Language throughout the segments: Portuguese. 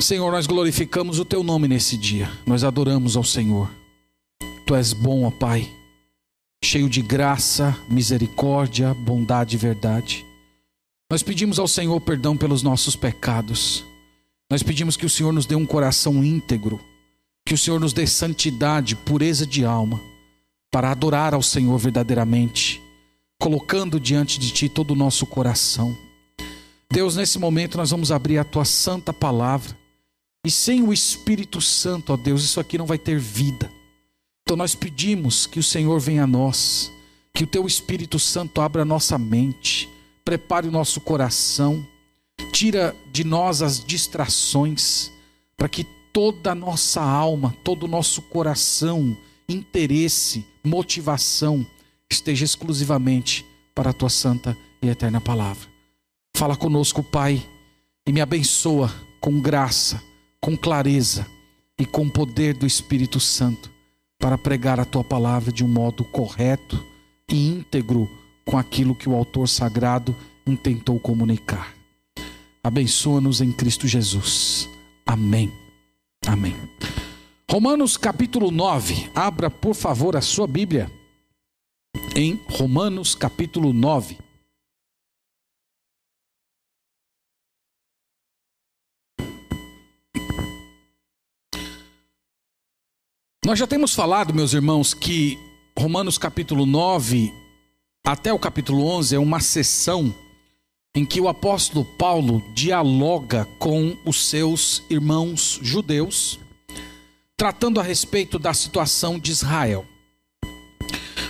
Senhor, nós glorificamos o teu nome nesse dia, nós adoramos ao Senhor. Tu és bom, ó Pai, cheio de graça, misericórdia, bondade e verdade. Nós pedimos ao Senhor perdão pelos nossos pecados. Nós pedimos que o Senhor nos dê um coração íntegro, que o Senhor nos dê santidade, pureza de alma, para adorar ao Senhor verdadeiramente, colocando diante de Ti todo o nosso coração. Deus, nesse momento nós vamos abrir a Tua santa palavra e sem o Espírito Santo, ó Deus, isso aqui não vai ter vida. Então nós pedimos que o Senhor venha a nós, que o Teu Espírito Santo abra a nossa mente, prepare o nosso coração, tira de nós as distrações, para que toda a nossa alma, todo o nosso coração, interesse, motivação esteja exclusivamente para a Tua santa e eterna palavra. Fala conosco, Pai, e me abençoa com graça com clareza e com o poder do Espírito Santo para pregar a tua palavra de um modo correto e íntegro com aquilo que o autor sagrado intentou comunicar. Abençoa-nos em Cristo Jesus. Amém. Amém. Romanos capítulo 9. Abra, por favor, a sua Bíblia em Romanos capítulo 9. Nós já temos falado, meus irmãos, que Romanos capítulo 9 até o capítulo 11 é uma sessão em que o apóstolo Paulo dialoga com os seus irmãos judeus, tratando a respeito da situação de Israel.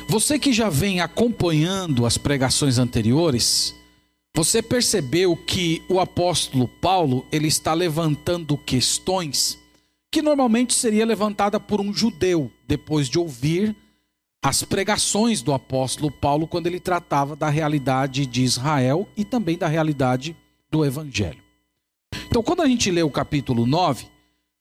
Você que já vem acompanhando as pregações anteriores, você percebeu que o apóstolo Paulo ele está levantando questões que normalmente seria levantada por um judeu depois de ouvir as pregações do apóstolo Paulo quando ele tratava da realidade de Israel e também da realidade do evangelho. Então, quando a gente lê o capítulo 9,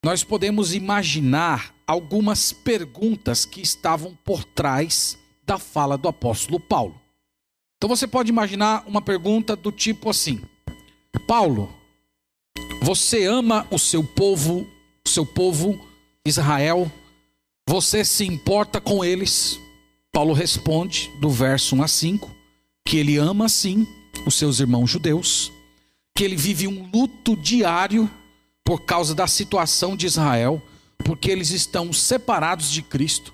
nós podemos imaginar algumas perguntas que estavam por trás da fala do apóstolo Paulo. Então você pode imaginar uma pergunta do tipo assim: Paulo, você ama o seu povo seu povo, Israel, você se importa com eles? Paulo responde, do verso 1 a 5, que ele ama sim os seus irmãos judeus, que ele vive um luto diário por causa da situação de Israel, porque eles estão separados de Cristo,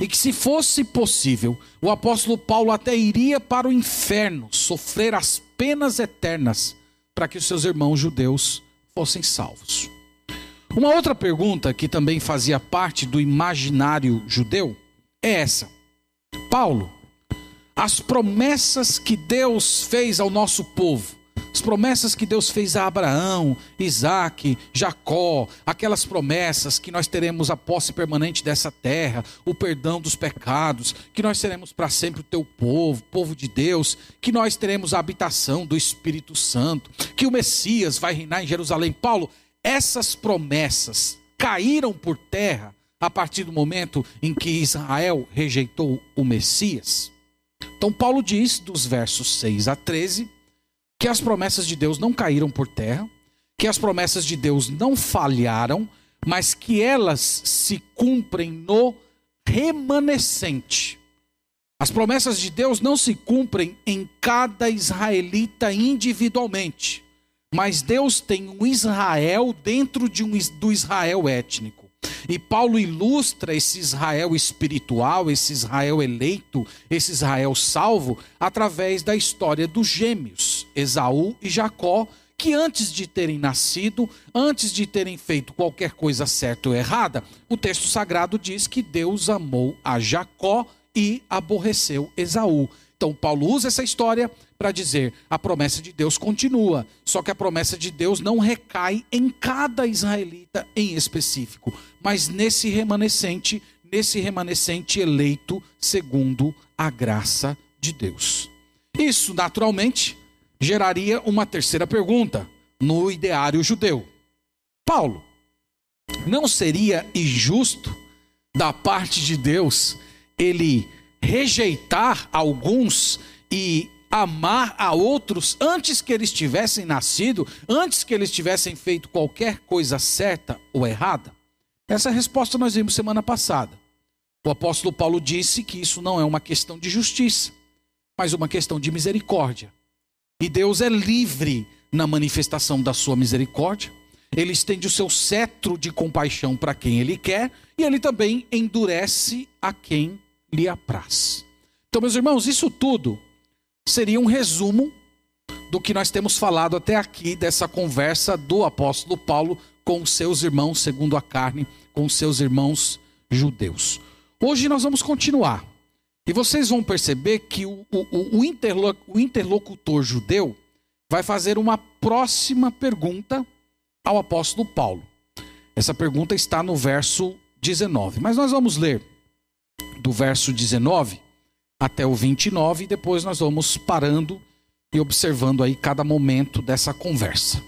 e que se fosse possível, o apóstolo Paulo até iria para o inferno sofrer as penas eternas para que os seus irmãos judeus fossem salvos. Uma outra pergunta que também fazia parte do imaginário judeu é essa: Paulo, as promessas que Deus fez ao nosso povo, as promessas que Deus fez a Abraão, Isaac, Jacó, aquelas promessas que nós teremos a posse permanente dessa terra, o perdão dos pecados, que nós seremos para sempre o teu povo, povo de Deus, que nós teremos a habitação do Espírito Santo, que o Messias vai reinar em Jerusalém. Paulo, essas promessas caíram por terra a partir do momento em que Israel rejeitou o Messias. Então, Paulo diz, dos versos 6 a 13, que as promessas de Deus não caíram por terra, que as promessas de Deus não falharam, mas que elas se cumprem no remanescente. As promessas de Deus não se cumprem em cada israelita individualmente. Mas Deus tem um Israel dentro de um, do Israel étnico. E Paulo ilustra esse Israel espiritual, esse Israel eleito, esse Israel salvo, através da história dos gêmeos, Esaú e Jacó, que antes de terem nascido, antes de terem feito qualquer coisa certa ou errada, o texto sagrado diz que Deus amou a Jacó e aborreceu Esaú. Então, Paulo usa essa história para dizer: a promessa de Deus continua, só que a promessa de Deus não recai em cada israelita em específico, mas nesse remanescente, nesse remanescente eleito segundo a graça de Deus. Isso, naturalmente, geraria uma terceira pergunta no ideário judeu: Paulo, não seria injusto da parte de Deus ele rejeitar alguns e amar a outros antes que eles tivessem nascido, antes que eles tivessem feito qualquer coisa certa ou errada? Essa resposta nós vimos semana passada. O apóstolo Paulo disse que isso não é uma questão de justiça, mas uma questão de misericórdia. E Deus é livre na manifestação da sua misericórdia. Ele estende o seu cetro de compaixão para quem ele quer, e ele também endurece a quem lhe apraz. Então, meus irmãos, isso tudo seria um resumo do que nós temos falado até aqui dessa conversa do apóstolo Paulo com seus irmãos, segundo a carne, com seus irmãos judeus. Hoje nós vamos continuar. E vocês vão perceber que o, o, o, interlo, o interlocutor judeu vai fazer uma próxima pergunta ao apóstolo Paulo. Essa pergunta está no verso 19. Mas nós vamos ler do verso 19 até o 29 e depois nós vamos parando e observando aí cada momento dessa conversa.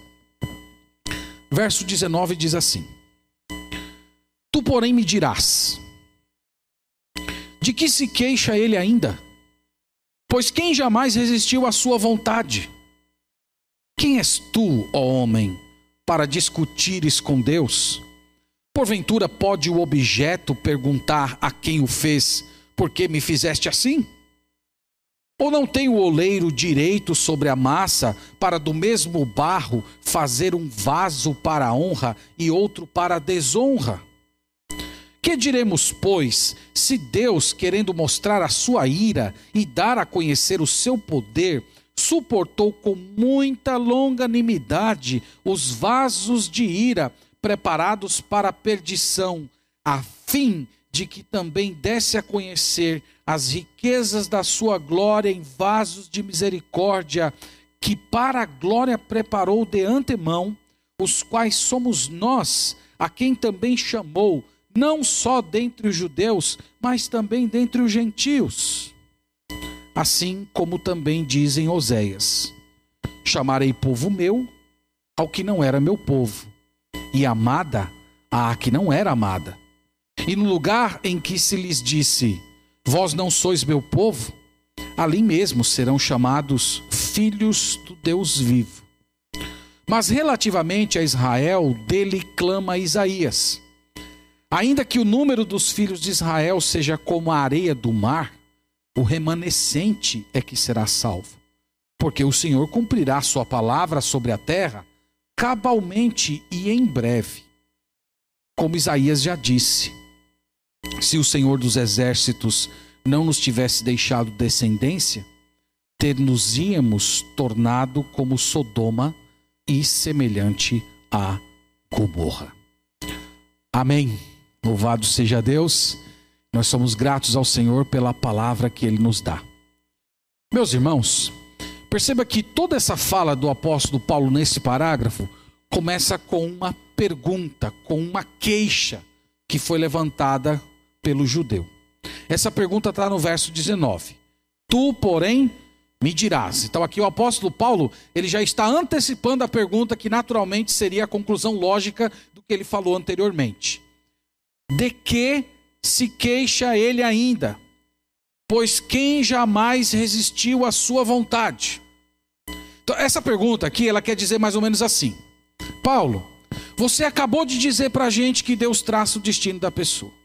Verso 19 diz assim: Tu, porém, me dirás: De que se queixa ele ainda? Pois quem jamais resistiu à sua vontade? Quem és tu, ó homem, para discutires com Deus? Porventura pode o objeto perguntar a quem o fez: Por que me fizeste assim? Ou não tem o oleiro direito sobre a massa para do mesmo barro fazer um vaso para a honra e outro para desonra? Que diremos, pois, se Deus, querendo mostrar a sua ira e dar a conhecer o seu poder, suportou com muita longanimidade os vasos de ira preparados para a perdição, a fim de que também desse a conhecer as riquezas da sua glória em vasos de misericórdia, que para a glória preparou de antemão, os quais somos nós, a quem também chamou, não só dentre os judeus, mas também dentre os gentios. Assim como também dizem Oséias: Chamarei povo meu ao que não era meu povo, e amada à que não era amada. E no lugar em que se lhes disse: Vós não sois meu povo, ali mesmo serão chamados filhos do Deus vivo. Mas relativamente a Israel, dele clama Isaías: Ainda que o número dos filhos de Israel seja como a areia do mar, o remanescente é que será salvo. Porque o Senhor cumprirá sua palavra sobre a terra cabalmente e em breve. Como Isaías já disse: se o Senhor dos exércitos não nos tivesse deixado descendência, ter-nos-íamos tornado como Sodoma e semelhante a Gomorra. Amém. Louvado seja Deus. Nós somos gratos ao Senhor pela palavra que ele nos dá. Meus irmãos, perceba que toda essa fala do apóstolo Paulo nesse parágrafo começa com uma pergunta, com uma queixa que foi levantada pelo judeu. Essa pergunta está no verso 19. Tu, porém, me dirás. Então aqui o apóstolo Paulo, ele já está antecipando a pergunta que naturalmente seria a conclusão lógica do que ele falou anteriormente. De que se queixa ele ainda? Pois quem jamais resistiu à sua vontade? Então, essa pergunta aqui, ela quer dizer mais ou menos assim: Paulo, você acabou de dizer para a gente que Deus traça o destino da pessoa.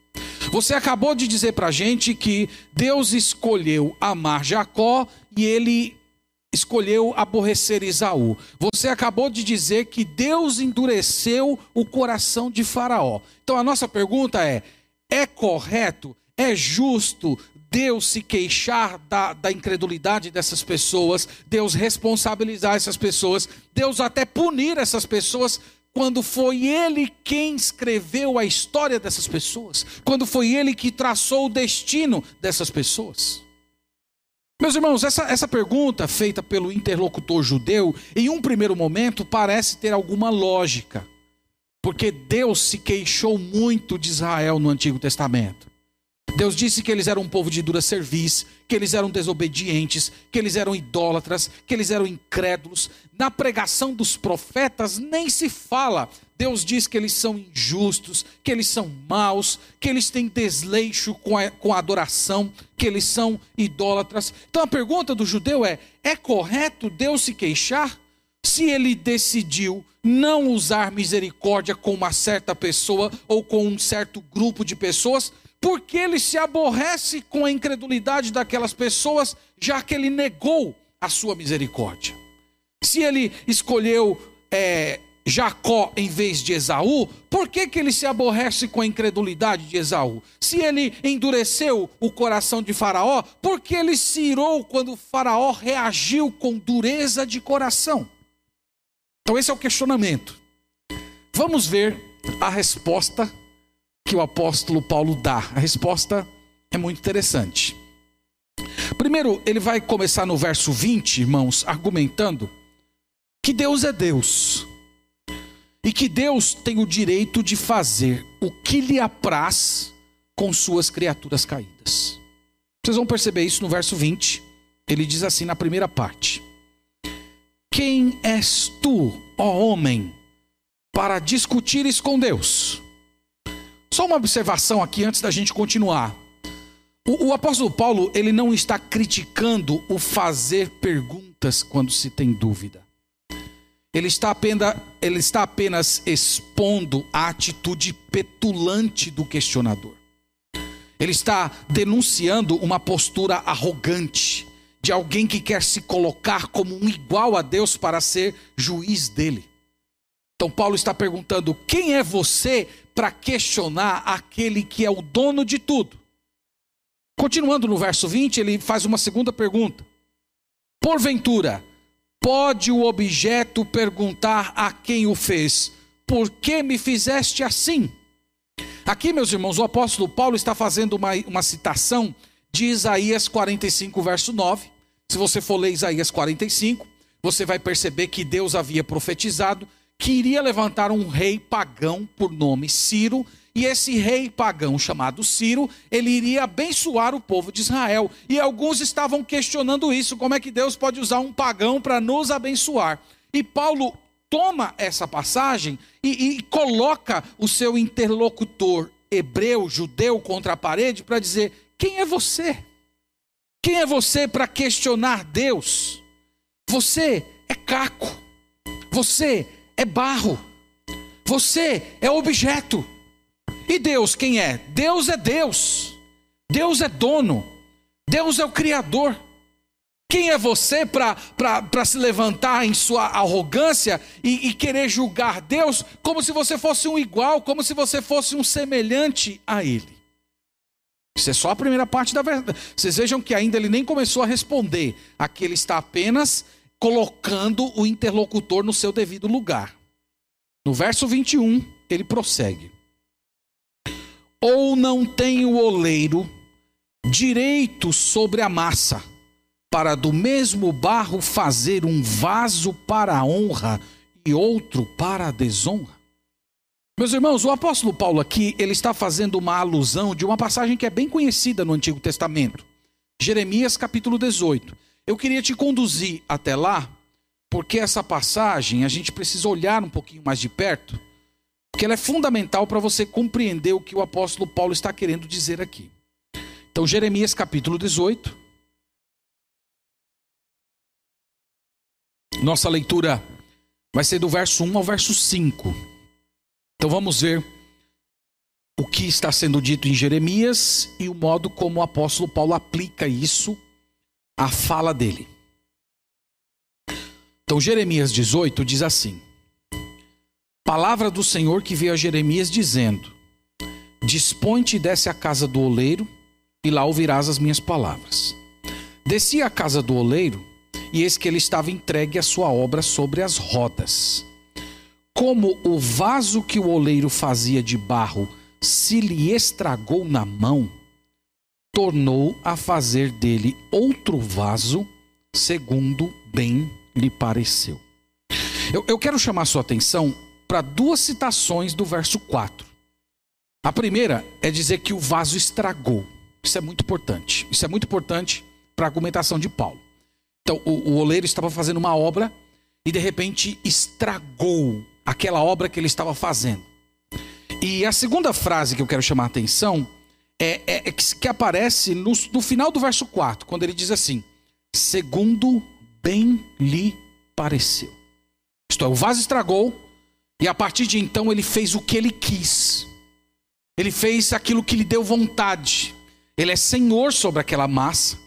Você acabou de dizer para a gente que Deus escolheu amar Jacó e ele escolheu aborrecer Isaú. Você acabou de dizer que Deus endureceu o coração de Faraó. Então a nossa pergunta é: é correto, é justo Deus se queixar da, da incredulidade dessas pessoas, Deus responsabilizar essas pessoas, Deus até punir essas pessoas quando foi ele quem escreveu a história dessas pessoas, quando foi ele que traçou o destino dessas pessoas. Meus irmãos, essa, essa pergunta feita pelo interlocutor judeu, em um primeiro momento, parece ter alguma lógica, porque Deus se queixou muito de Israel no Antigo Testamento. Deus disse que eles eram um povo de dura serviço, que eles eram desobedientes, que eles eram idólatras, que eles eram incrédulos. Na pregação dos profetas nem se fala. Deus diz que eles são injustos, que eles são maus, que eles têm desleixo com a, com a adoração, que eles são idólatras. Então a pergunta do judeu é: é correto Deus se queixar? Se ele decidiu não usar misericórdia com uma certa pessoa ou com um certo grupo de pessoas, porque ele se aborrece com a incredulidade daquelas pessoas, já que ele negou a sua misericórdia. Se ele escolheu é, Jacó em vez de Esaú, por que, que ele se aborrece com a incredulidade de Esaú? Se ele endureceu o coração de Faraó, por que ele se irou quando Faraó reagiu com dureza de coração? Então, esse é o questionamento. Vamos ver a resposta que o apóstolo Paulo dá. A resposta é muito interessante. Primeiro, ele vai começar no verso 20, irmãos, argumentando que Deus é Deus e que Deus tem o direito de fazer o que lhe apraz com suas criaturas caídas. Vocês vão perceber isso no verso 20. Ele diz assim na primeira parte: Quem és tu, ó homem, para discutires com Deus? Só uma observação aqui antes da gente continuar. O, o, apóstolo Paulo ele não está criticando o fazer perguntas quando se tem dúvida. Ele está apenas, ele está apenas expondo a atitude petulante do questionador. Ele está denunciando uma postura arrogante de alguém que quer se colocar como um igual a Deus para ser juiz dele. Então, Paulo está perguntando: quem é você para questionar aquele que é o dono de tudo? Continuando no verso 20, ele faz uma segunda pergunta: Porventura, pode o objeto perguntar a quem o fez: Por que me fizeste assim? Aqui, meus irmãos, o apóstolo Paulo está fazendo uma, uma citação de Isaías 45, verso 9. Se você for ler Isaías 45, você vai perceber que Deus havia profetizado que iria levantar um rei pagão por nome Ciro, e esse rei pagão chamado Ciro, ele iria abençoar o povo de Israel. E alguns estavam questionando isso, como é que Deus pode usar um pagão para nos abençoar? E Paulo toma essa passagem e, e coloca o seu interlocutor hebreu, judeu, contra a parede para dizer: quem é você? Quem é você para questionar Deus? Você é caco. Você é barro. Você é objeto. E Deus quem é? Deus é Deus. Deus é dono. Deus é o Criador. Quem é você para se levantar em sua arrogância e, e, querer julgar Deus como se você fosse um igual, como se você fosse um semelhante a Ele? Isso é só a primeira parte da verdade. Vocês vejam que ainda ele nem começou a responder. Aqui ele está apenas colocando o interlocutor no seu devido lugar. No verso 21, ele prossegue: Ou não tem o oleiro direito sobre a massa, para do mesmo barro fazer um vaso para a honra e outro para a desonra? Meus irmãos, o apóstolo Paulo aqui, ele está fazendo uma alusão de uma passagem que é bem conhecida no Antigo Testamento. Jeremias capítulo 18. Eu queria te conduzir até lá, porque essa passagem a gente precisa olhar um pouquinho mais de perto, porque ela é fundamental para você compreender o que o apóstolo Paulo está querendo dizer aqui. Então, Jeremias capítulo 18. Nossa leitura vai ser do verso 1 ao verso 5. Então vamos ver o que está sendo dito em Jeremias e o modo como o apóstolo Paulo aplica isso à fala dele. Então, Jeremias 18 diz assim: Palavra do Senhor que veio a Jeremias dizendo: Dispõe-te e desce à casa do oleiro, e lá ouvirás as minhas palavras. Desci à casa do oleiro, e eis que ele estava entregue à sua obra sobre as rodas. Como o vaso que o oleiro fazia de barro se lhe estragou na mão, tornou a fazer dele outro vaso, segundo bem lhe pareceu. Eu, eu quero chamar sua atenção para duas citações do verso 4. A primeira é dizer que o vaso estragou. Isso é muito importante. Isso é muito importante para a argumentação de Paulo. Então, o, o oleiro estava fazendo uma obra e de repente estragou aquela obra que ele estava fazendo. E a segunda frase que eu quero chamar a atenção é, é, é que, que, aparece no, no final do verso 4, quando ele diz assim: segundo bem lhe pareceu. Isto é, o vaso estragou, e a partir de então ele fez o que ele quis. Ele fez aquilo que lhe deu vontade. Ele é senhor sobre aquela massa.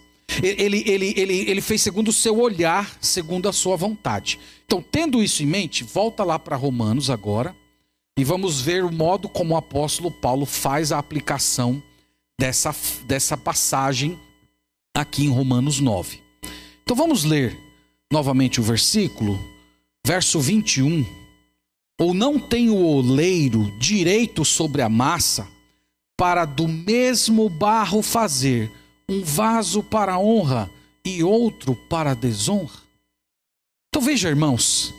Ele, ele, ele, ele fez segundo o seu olhar, segundo a sua vontade. Então, tendo isso em mente, volta lá para Romanos agora e vamos ver o modo como o apóstolo Paulo faz a aplicação dessa, dessa passagem aqui em Romanos 9. Então vamos ler novamente o versículo, verso 21. Ou não tem o oleiro direito sobre a massa, para do mesmo barro fazer um vaso para honra e outro para desonra? Então veja, irmãos,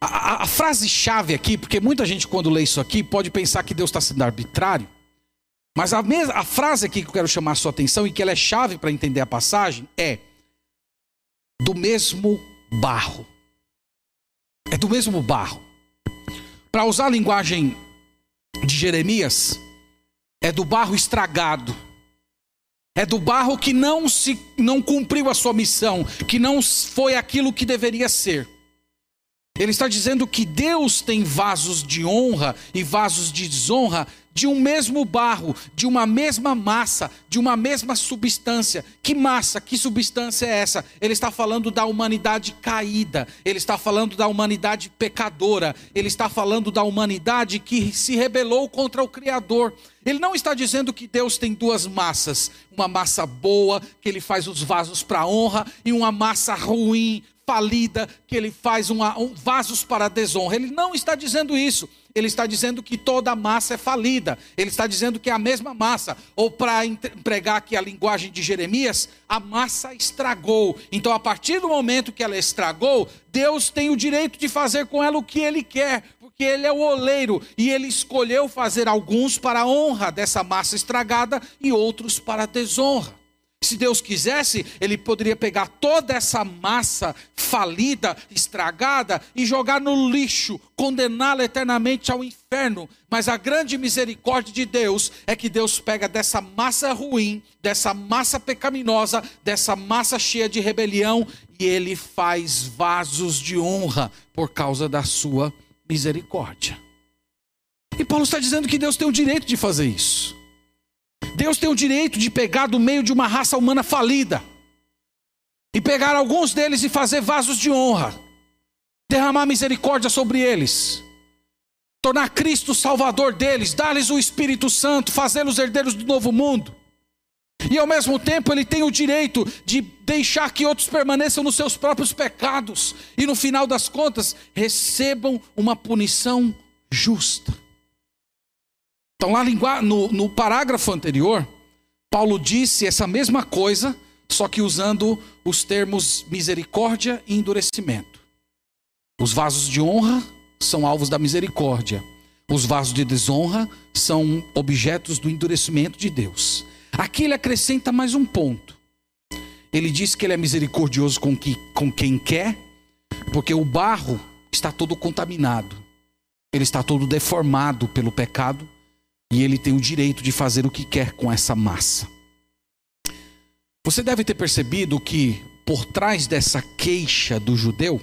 a, a, a frase-chave aqui, porque muita gente quando lê isso aqui pode pensar que Deus está sendo arbitrário, mas a, mesma, a frase aqui que eu quero chamar a sua atenção e que ela é chave para entender a passagem é do mesmo barro. É do mesmo barro. Para usar a linguagem de Jeremias, é do barro estragado. É do barro que não se não cumpriu a sua missão, que não foi aquilo que deveria ser. Ele está dizendo que Deus tem vasos de honra e vasos de desonra de um mesmo barro, de uma mesma massa, de uma mesma substância. Que massa, que substância é essa? Ele está falando da humanidade caída, ele está falando da humanidade pecadora, ele está falando da humanidade que se rebelou contra o Criador. Ele não está dizendo que Deus tem duas massas, uma massa boa, que ele faz os vasos para honra, e uma massa ruim, falida, que ele faz uma, um, vasos para desonra. Ele não está dizendo isso. Ele está dizendo que toda massa é falida. Ele está dizendo que é a mesma massa. Ou para empregar aqui a linguagem de Jeremias, a massa estragou. Então, a partir do momento que ela estragou, Deus tem o direito de fazer com ela o que ele quer, porque ele é o oleiro e ele escolheu fazer alguns para a honra dessa massa estragada e outros para a desonra. Se Deus quisesse, Ele poderia pegar toda essa massa falida, estragada e jogar no lixo, condená-la eternamente ao inferno. Mas a grande misericórdia de Deus é que Deus pega dessa massa ruim, dessa massa pecaminosa, dessa massa cheia de rebelião e Ele faz vasos de honra por causa da sua misericórdia. E Paulo está dizendo que Deus tem o direito de fazer isso. Deus tem o direito de pegar do meio de uma raça humana falida e pegar alguns deles e fazer vasos de honra, derramar misericórdia sobre eles, tornar Cristo Salvador deles, dar-lhes o Espírito Santo, fazê-los herdeiros do novo mundo. E ao mesmo tempo ele tem o direito de deixar que outros permaneçam nos seus próprios pecados e no final das contas recebam uma punição justa. Então, lá no, no parágrafo anterior, Paulo disse essa mesma coisa, só que usando os termos misericórdia e endurecimento. Os vasos de honra são alvos da misericórdia, os vasos de desonra são objetos do endurecimento de Deus. Aqui ele acrescenta mais um ponto. Ele diz que ele é misericordioso com, que, com quem quer, porque o barro está todo contaminado, ele está todo deformado pelo pecado, e ele tem o direito de fazer o que quer com essa massa. Você deve ter percebido que por trás dessa queixa do judeu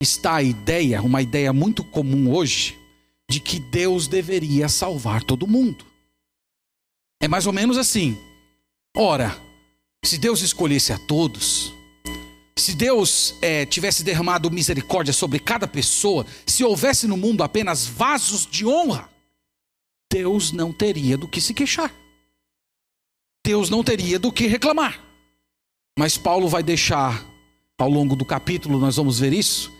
está a ideia, uma ideia muito comum hoje, de que Deus deveria salvar todo mundo. É mais ou menos assim. Ora, se Deus escolhesse a todos, se Deus é, tivesse derramado misericórdia sobre cada pessoa, se houvesse no mundo apenas vasos de honra, Deus não teria do que se queixar. Deus não teria do que reclamar. Mas Paulo vai deixar, ao longo do capítulo, nós vamos ver isso,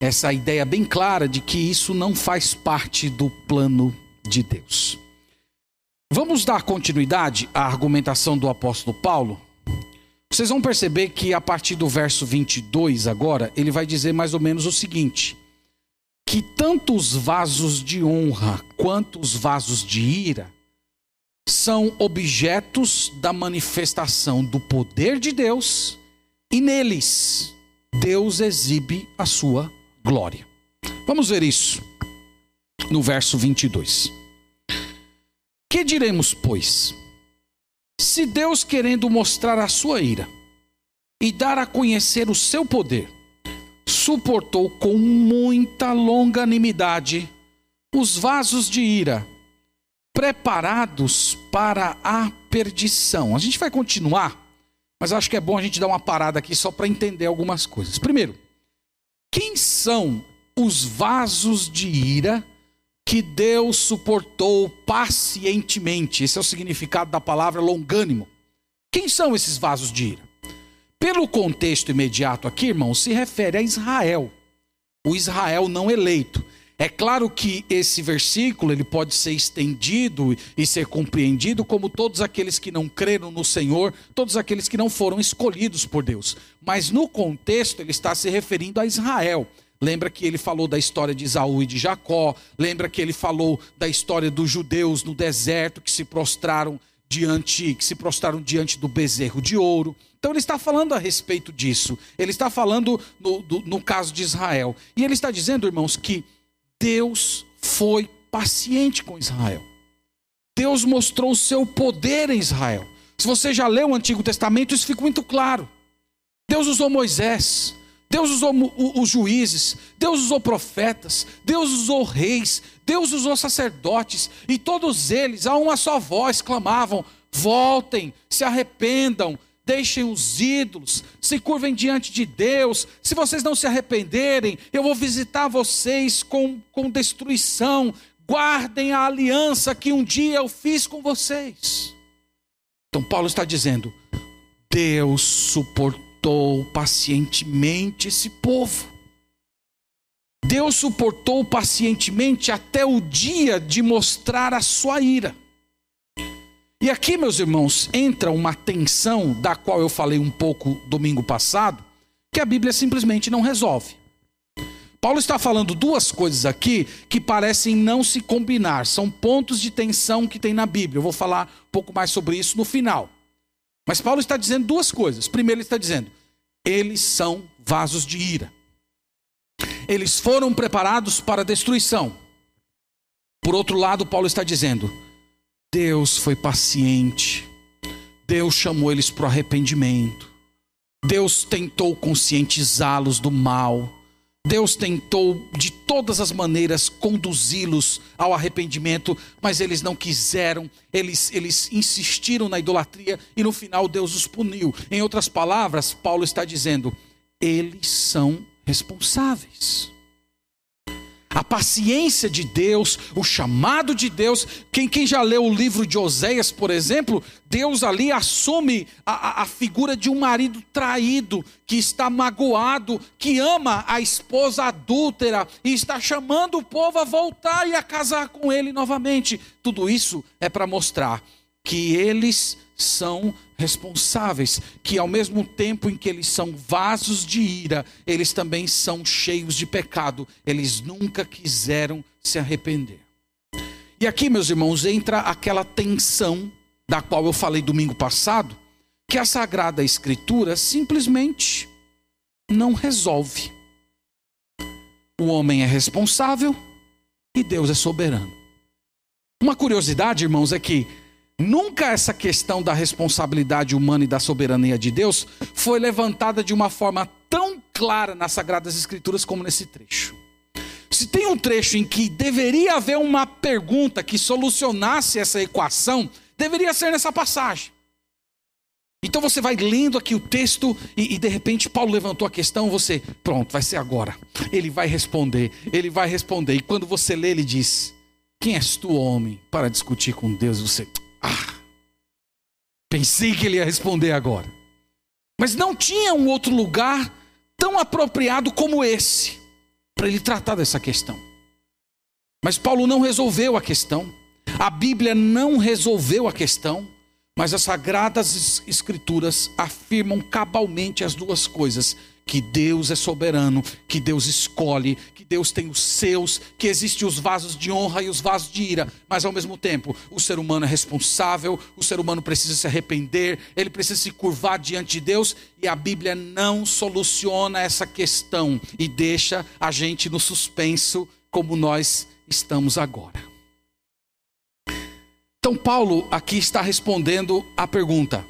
essa ideia bem clara de que isso não faz parte do plano de Deus. Vamos dar continuidade à argumentação do apóstolo Paulo? Vocês vão perceber que a partir do verso 22 agora, ele vai dizer mais ou menos o seguinte: que tanto os vasos de honra quanto os vasos de ira são objetos da manifestação do poder de Deus e neles Deus exibe a sua glória. Vamos ver isso no verso 22. Que diremos, pois? Se Deus, querendo mostrar a sua ira e dar a conhecer o seu poder, suportou com muita longanimidade os vasos de ira preparados para a perdição. A gente vai continuar, mas acho que é bom a gente dar uma parada aqui só para entender algumas coisas. Primeiro, quem são os vasos de ira que Deus suportou pacientemente? Esse é o significado da palavra longânimo. Quem são esses vasos de ira? Pelo contexto imediato aqui, irmão, se refere a Israel, o Israel não eleito. É claro que esse versículo ele pode ser estendido e ser compreendido como todos aqueles que não creram no Senhor, todos aqueles que não foram escolhidos por Deus. Mas no contexto ele está se referindo a Israel. Lembra que ele falou da história de Isaú e de Jacó, lembra que ele falou da história dos judeus no deserto que se prostraram diante, que se prostraram diante do bezerro de ouro. Então ele está falando a respeito disso. Ele está falando no, do, no caso de Israel. E ele está dizendo, irmãos, que Deus foi paciente com Israel. Deus mostrou o seu poder em Israel. Se você já leu o Antigo Testamento, isso fica muito claro. Deus usou Moisés, Deus usou os juízes, Deus usou profetas, Deus usou reis, Deus usou sacerdotes, e todos eles, a uma só voz, clamavam: voltem, se arrependam, deixem os ídolos, se curvem diante de Deus. Se vocês não se arrependerem, eu vou visitar vocês com, com destruição. Guardem a aliança que um dia eu fiz com vocês. Então, Paulo está dizendo: Deus suportou pacientemente esse povo. Deus suportou pacientemente até o dia de mostrar a sua ira. E aqui, meus irmãos, entra uma tensão da qual eu falei um pouco domingo passado, que a Bíblia simplesmente não resolve. Paulo está falando duas coisas aqui que parecem não se combinar, são pontos de tensão que tem na Bíblia. Eu vou falar um pouco mais sobre isso no final. Mas Paulo está dizendo duas coisas. Primeiro, ele está dizendo: eles são vasos de ira. Eles foram preparados para destruição. Por outro lado, Paulo está dizendo: Deus foi paciente. Deus chamou eles para o arrependimento. Deus tentou conscientizá-los do mal. Deus tentou de todas as maneiras conduzi-los ao arrependimento, mas eles não quiseram, eles, eles insistiram na idolatria e no final Deus os puniu. Em outras palavras, Paulo está dizendo: eles são responsáveis a paciência de Deus, o chamado de Deus. Quem, quem já leu o livro de Oséias, por exemplo, Deus ali assume a, a figura de um marido traído, que está magoado, que ama a esposa adúltera e está chamando o povo a voltar e a casar com ele novamente. Tudo isso é para mostrar que eles são responsáveis, que ao mesmo tempo em que eles são vasos de ira, eles também são cheios de pecado, eles nunca quiseram se arrepender. E aqui, meus irmãos, entra aquela tensão da qual eu falei domingo passado, que a Sagrada Escritura simplesmente não resolve. O homem é responsável e Deus é soberano. Uma curiosidade, irmãos, é que Nunca essa questão da responsabilidade humana e da soberania de Deus foi levantada de uma forma tão clara nas Sagradas Escrituras como nesse trecho. Se tem um trecho em que deveria haver uma pergunta que solucionasse essa equação, deveria ser nessa passagem. Então você vai lendo aqui o texto e, e, de repente Paulo levantou a questão, você, pronto, vai ser agora. Ele vai responder, ele vai responder. E quando você lê, ele diz: Quem és tu, homem, para discutir com Deus? Você, ah, pensei que ele ia responder agora. Mas não tinha um outro lugar tão apropriado como esse para ele tratar dessa questão. Mas Paulo não resolveu a questão. A Bíblia não resolveu a questão, mas as sagradas escrituras afirmam cabalmente as duas coisas: que Deus é soberano, que Deus escolhe, que Deus tem os seus, que existem os vasos de honra e os vasos de ira, mas ao mesmo tempo o ser humano é responsável, o ser humano precisa se arrepender, ele precisa se curvar diante de Deus e a Bíblia não soluciona essa questão e deixa a gente no suspenso como nós estamos agora. Então, Paulo aqui está respondendo à pergunta: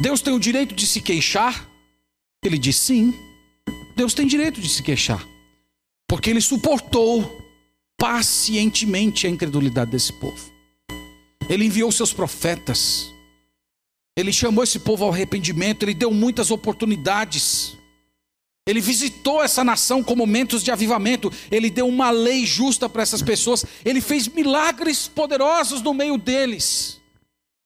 Deus tem o direito de se queixar? Ele diz sim. Deus tem direito de se queixar. Porque ele suportou pacientemente a incredulidade desse povo. Ele enviou seus profetas. Ele chamou esse povo ao arrependimento, ele deu muitas oportunidades. Ele visitou essa nação com momentos de avivamento, ele deu uma lei justa para essas pessoas, ele fez milagres poderosos no meio deles.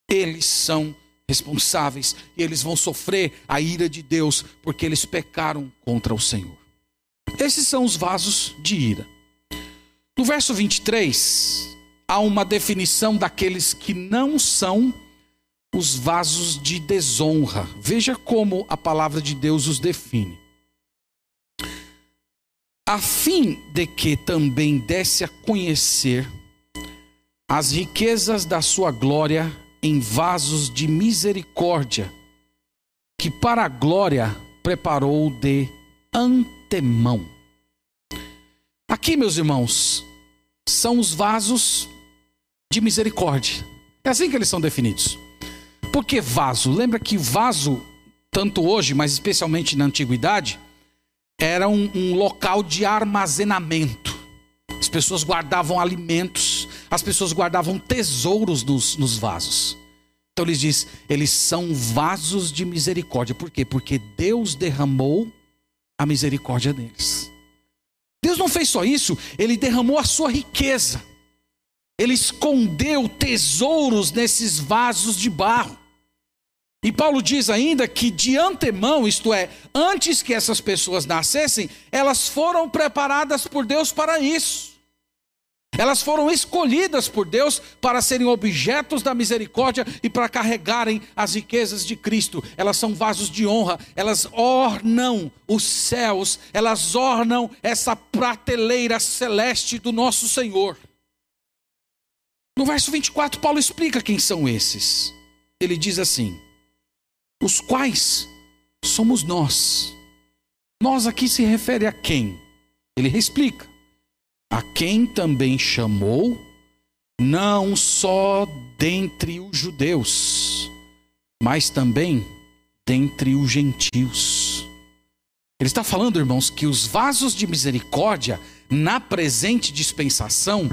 Eles são responsáveis e eles vão sofrer a ira de Deus porque eles pecaram contra o Senhor. Esses são os vasos de ira. No verso 23, há uma definição daqueles que não são os vasos de desonra. Veja como a palavra de Deus os define. A fim de que também desse a conhecer as riquezas da sua glória em vasos de misericórdia, que para a glória preparou de antemão. Aqui, meus irmãos, são os vasos de misericórdia. É assim que eles são definidos. Por que vaso? Lembra que vaso, tanto hoje, mas especialmente na antiguidade, era um, um local de armazenamento. As pessoas guardavam alimentos, as pessoas guardavam tesouros nos, nos vasos. Então ele diz: eles são vasos de misericórdia. Por quê? Porque Deus derramou a misericórdia deles. Deus não fez só isso, ele derramou a sua riqueza. Ele escondeu tesouros nesses vasos de barro. E Paulo diz ainda que de antemão, isto é, antes que essas pessoas nascessem, elas foram preparadas por Deus para isso. Elas foram escolhidas por Deus para serem objetos da misericórdia e para carregarem as riquezas de Cristo. Elas são vasos de honra, elas ornam os céus, elas ornam essa prateleira celeste do nosso Senhor. No verso 24, Paulo explica quem são esses. Ele diz assim: os quais somos nós. Nós aqui se refere a quem? Ele explica a quem também chamou, não só dentre os judeus, mas também dentre os gentios. Ele está falando, irmãos, que os vasos de misericórdia na presente dispensação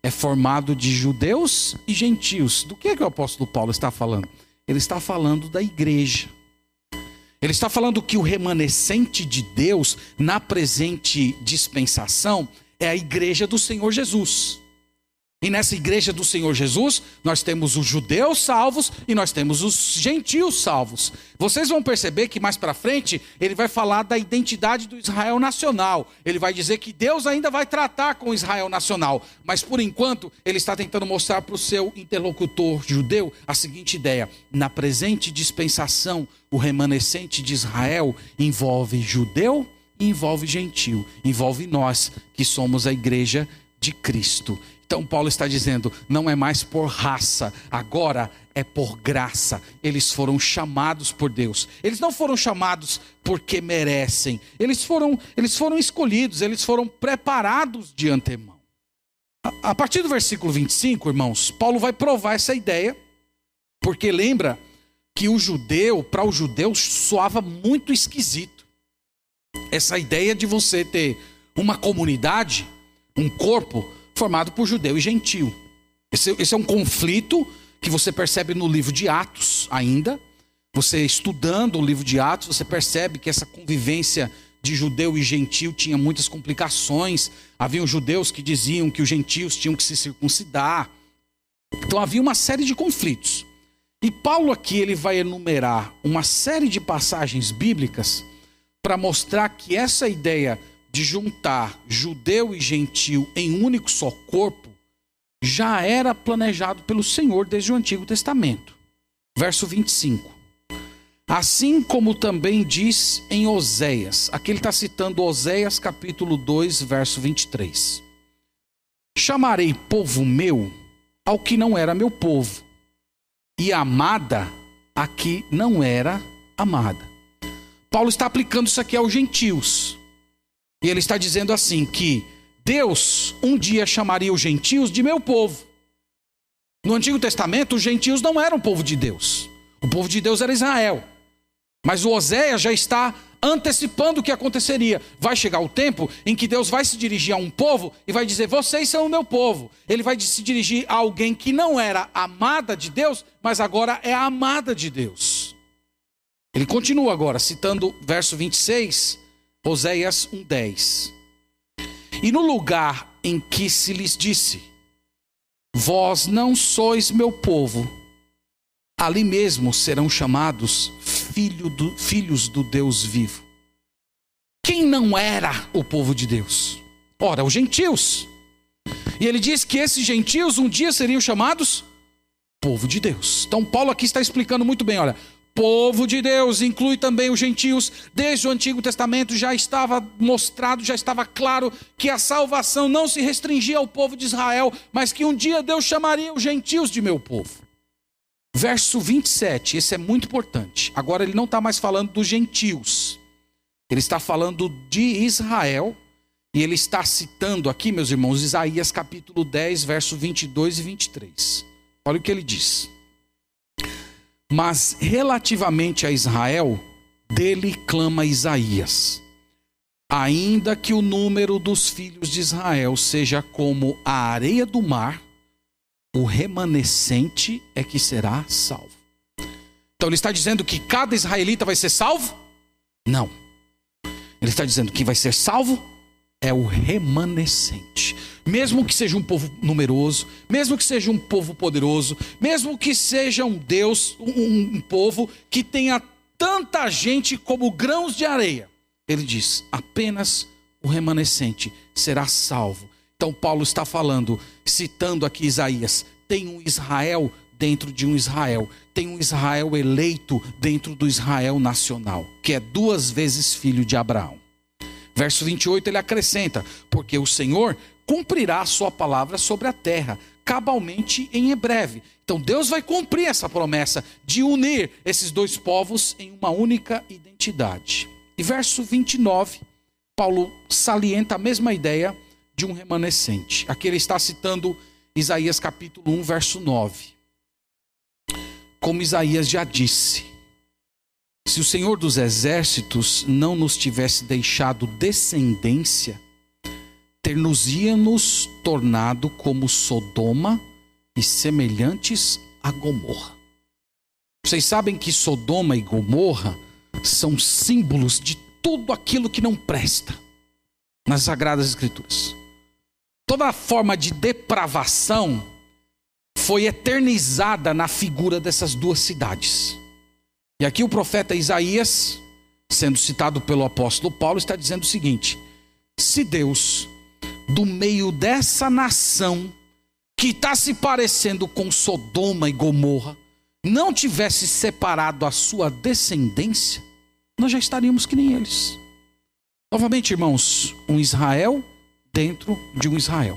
é formado de judeus e gentios. Do que é que o apóstolo Paulo está falando? Ele está falando da igreja. Ele está falando que o remanescente de Deus na presente dispensação é a igreja do Senhor Jesus. E nessa igreja do Senhor Jesus, nós temos os judeus salvos e nós temos os gentios salvos. Vocês vão perceber que mais para frente ele vai falar da identidade do Israel nacional. Ele vai dizer que Deus ainda vai tratar com o Israel nacional, mas por enquanto ele está tentando mostrar para o seu interlocutor judeu a seguinte ideia: na presente dispensação, o remanescente de Israel envolve judeu envolve gentil, envolve nós que somos a igreja de Cristo. Então Paulo está dizendo, não é mais por raça, agora é por graça. Eles foram chamados por Deus. Eles não foram chamados porque merecem. Eles foram, eles foram escolhidos, eles foram preparados de antemão. A, a partir do versículo 25, irmãos, Paulo vai provar essa ideia, porque lembra que o judeu, para o judeu, soava muito esquisito essa ideia de você ter uma comunidade, um corpo formado por judeu e gentil. Esse, esse, é um conflito que você percebe no livro de Atos ainda. Você estudando o livro de Atos, você percebe que essa convivência de judeu e gentil tinha muitas complicações. Havia judeus que diziam que os gentios tinham que se circuncidar. Então havia uma série de conflitos. E Paulo aqui ele vai enumerar uma série de passagens bíblicas para mostrar que essa ideia de juntar judeu e gentil em um único só corpo já era planejado pelo Senhor desde o Antigo Testamento. Verso 25. Assim como também diz em Oséias, aqui ele está citando Oséias capítulo 2, verso 23. Chamarei povo meu ao que não era meu povo, e amada a que não era amada. Paulo está aplicando isso aqui aos gentios. E ele está dizendo assim: que Deus um dia chamaria os gentios de meu povo. No Antigo Testamento, os gentios não eram povo de Deus. O povo de Deus era Israel. Mas o Oséias já está antecipando o que aconteceria. Vai chegar o tempo em que Deus vai se dirigir a um povo e vai dizer: Vocês são o meu povo. Ele vai se dirigir a alguém que não era amada de Deus, mas agora é amada de Deus. Ele continua agora, citando verso 26, Oséias 1,10. E no lugar em que se lhes disse: Vós não sois meu povo, ali mesmo serão chamados filho do, filhos do Deus vivo. Quem não era o povo de Deus? Ora, os gentios. E ele diz que esses gentios um dia seriam chamados povo de Deus. Então, Paulo aqui está explicando muito bem: olha, povo de Deus inclui também os gentios. Desde o Antigo Testamento já estava mostrado, já estava claro que a salvação não se restringia ao povo de Israel, mas que um dia Deus chamaria os gentios de meu povo. Verso 27, esse é muito importante. Agora ele não está mais falando dos gentios, ele está falando de Israel. E ele está citando aqui, meus irmãos, Isaías capítulo 10, verso 22 e 23. Olha o que ele diz. Mas relativamente a Israel, dele clama Isaías. Ainda que o número dos filhos de Israel seja como a areia do mar, o remanescente é que será salvo. Então ele está dizendo que cada israelita vai ser salvo? Não. Ele está dizendo que vai ser salvo é o remanescente. Mesmo que seja um povo numeroso, mesmo que seja um povo poderoso, mesmo que seja um Deus, um, um povo que tenha tanta gente como grãos de areia, ele diz: apenas o remanescente será salvo então, Paulo está falando, citando aqui Isaías: tem um Israel dentro de um Israel, tem um Israel eleito dentro do Israel nacional, que é duas vezes filho de Abraão. Verso 28 ele acrescenta: Porque o Senhor cumprirá a sua palavra sobre a terra, cabalmente em breve. Então Deus vai cumprir essa promessa de unir esses dois povos em uma única identidade. E verso 29, Paulo salienta a mesma ideia de um remanescente. Aqui ele está citando Isaías capítulo 1, verso 9. Como Isaías já disse, se o Senhor dos exércitos não nos tivesse deixado descendência, ter-nos-ia-nos tornado como Sodoma e semelhantes a Gomorra. Vocês sabem que Sodoma e Gomorra são símbolos de tudo aquilo que não presta nas Sagradas Escrituras. Toda forma de depravação foi eternizada na figura dessas duas cidades. E aqui o profeta Isaías, sendo citado pelo apóstolo Paulo, está dizendo o seguinte: se Deus, do meio dessa nação, que está se parecendo com Sodoma e Gomorra, não tivesse separado a sua descendência, nós já estaríamos que nem eles. Novamente, irmãos, um Israel dentro de um Israel.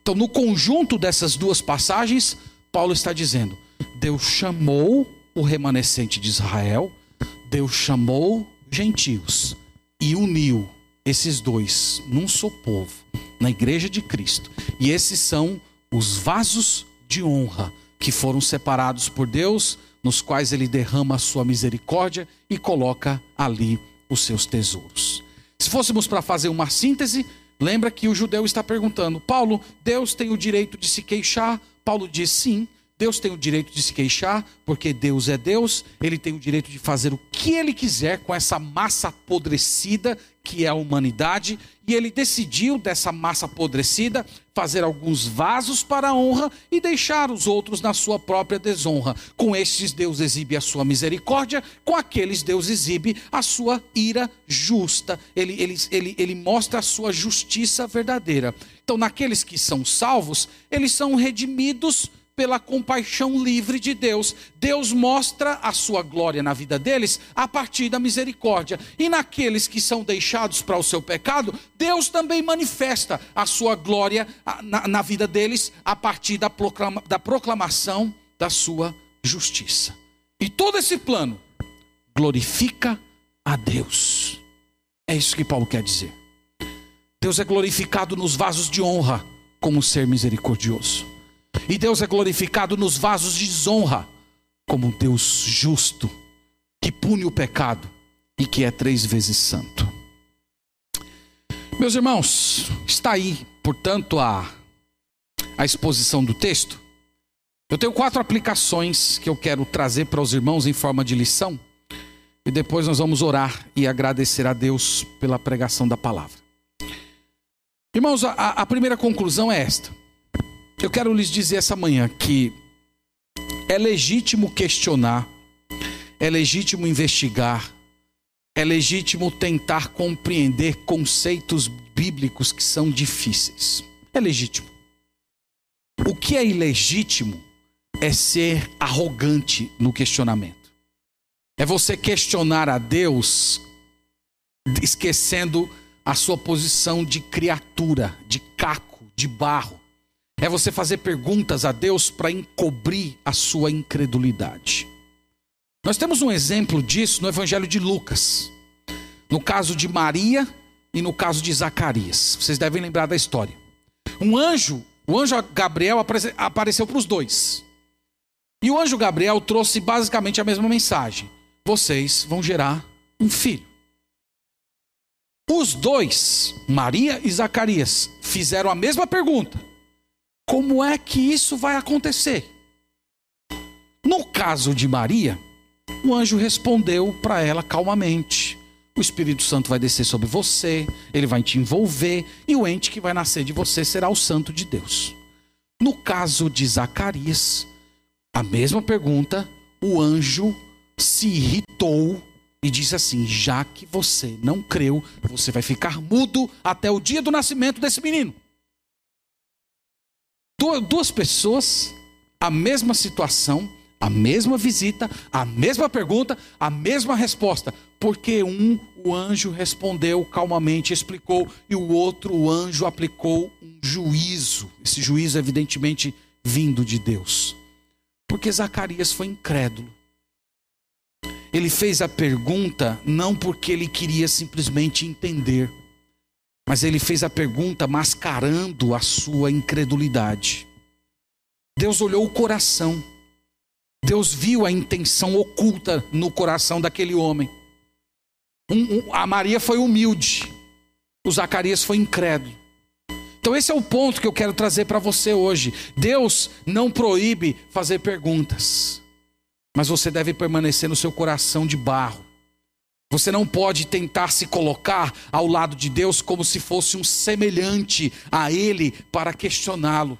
Então, no conjunto dessas duas passagens, Paulo está dizendo: Deus chamou o remanescente de Israel, Deus chamou gentios e uniu esses dois num só povo, na igreja de Cristo. E esses são os vasos de honra que foram separados por Deus, nos quais ele derrama a sua misericórdia e coloca ali os seus tesouros. Se fôssemos para fazer uma síntese, Lembra que o judeu está perguntando: Paulo, Deus tem o direito de se queixar? Paulo diz: sim, Deus tem o direito de se queixar, porque Deus é Deus, ele tem o direito de fazer o que ele quiser com essa massa apodrecida que é a humanidade, e ele decidiu dessa massa apodrecida fazer alguns vasos para a honra e deixar os outros na sua própria desonra. Com estes, Deus exibe a sua misericórdia, com aqueles, Deus exibe a sua ira justa. Ele, ele, ele, ele mostra a sua justiça verdadeira. Então, naqueles que são salvos, eles são redimidos pela compaixão livre de Deus. Deus mostra a sua glória na vida deles a partir da misericórdia. E naqueles que são deixados para o seu pecado, Deus também manifesta a sua glória na, na vida deles a partir da, proclama, da proclamação da sua justiça. E todo esse plano glorifica a Deus. É isso que Paulo quer dizer. Deus é glorificado nos vasos de honra como ser misericordioso. E Deus é glorificado nos vasos de desonra, como um Deus justo, que pune o pecado e que é três vezes santo. Meus irmãos, está aí, portanto, a, a exposição do texto. Eu tenho quatro aplicações que eu quero trazer para os irmãos em forma de lição. E depois nós vamos orar e agradecer a Deus pela pregação da palavra. Irmãos, a, a primeira conclusão é esta. Eu quero lhes dizer essa manhã que é legítimo questionar, é legítimo investigar, é legítimo tentar compreender conceitos bíblicos que são difíceis. É legítimo. O que é ilegítimo é ser arrogante no questionamento. É você questionar a Deus esquecendo a sua posição de criatura, de caco, de barro. É você fazer perguntas a Deus para encobrir a sua incredulidade. Nós temos um exemplo disso no Evangelho de Lucas, no caso de Maria e no caso de Zacarias. Vocês devem lembrar da história. Um anjo, o anjo Gabriel apareceu para os dois. E o anjo Gabriel trouxe basicamente a mesma mensagem: vocês vão gerar um filho. Os dois, Maria e Zacarias, fizeram a mesma pergunta: como é que isso vai acontecer? No caso de Maria, o anjo respondeu para ela calmamente: O Espírito Santo vai descer sobre você, ele vai te envolver, e o ente que vai nascer de você será o Santo de Deus. No caso de Zacarias, a mesma pergunta, o anjo se irritou e disse assim: Já que você não creu, você vai ficar mudo até o dia do nascimento desse menino duas pessoas, a mesma situação, a mesma visita, a mesma pergunta, a mesma resposta. Porque um, o anjo respondeu calmamente, explicou, e o outro, o anjo, aplicou um juízo. Esse juízo, evidentemente, vindo de Deus. Porque Zacarias foi incrédulo. Ele fez a pergunta não porque ele queria simplesmente entender mas ele fez a pergunta mascarando a sua incredulidade. Deus olhou o coração. Deus viu a intenção oculta no coração daquele homem. Um, um, a Maria foi humilde, o Zacarias foi incrédulo. Então, esse é o ponto que eu quero trazer para você hoje. Deus não proíbe fazer perguntas, mas você deve permanecer no seu coração de barro você não pode tentar se colocar ao lado de Deus como se fosse um semelhante a Ele para questioná-lo.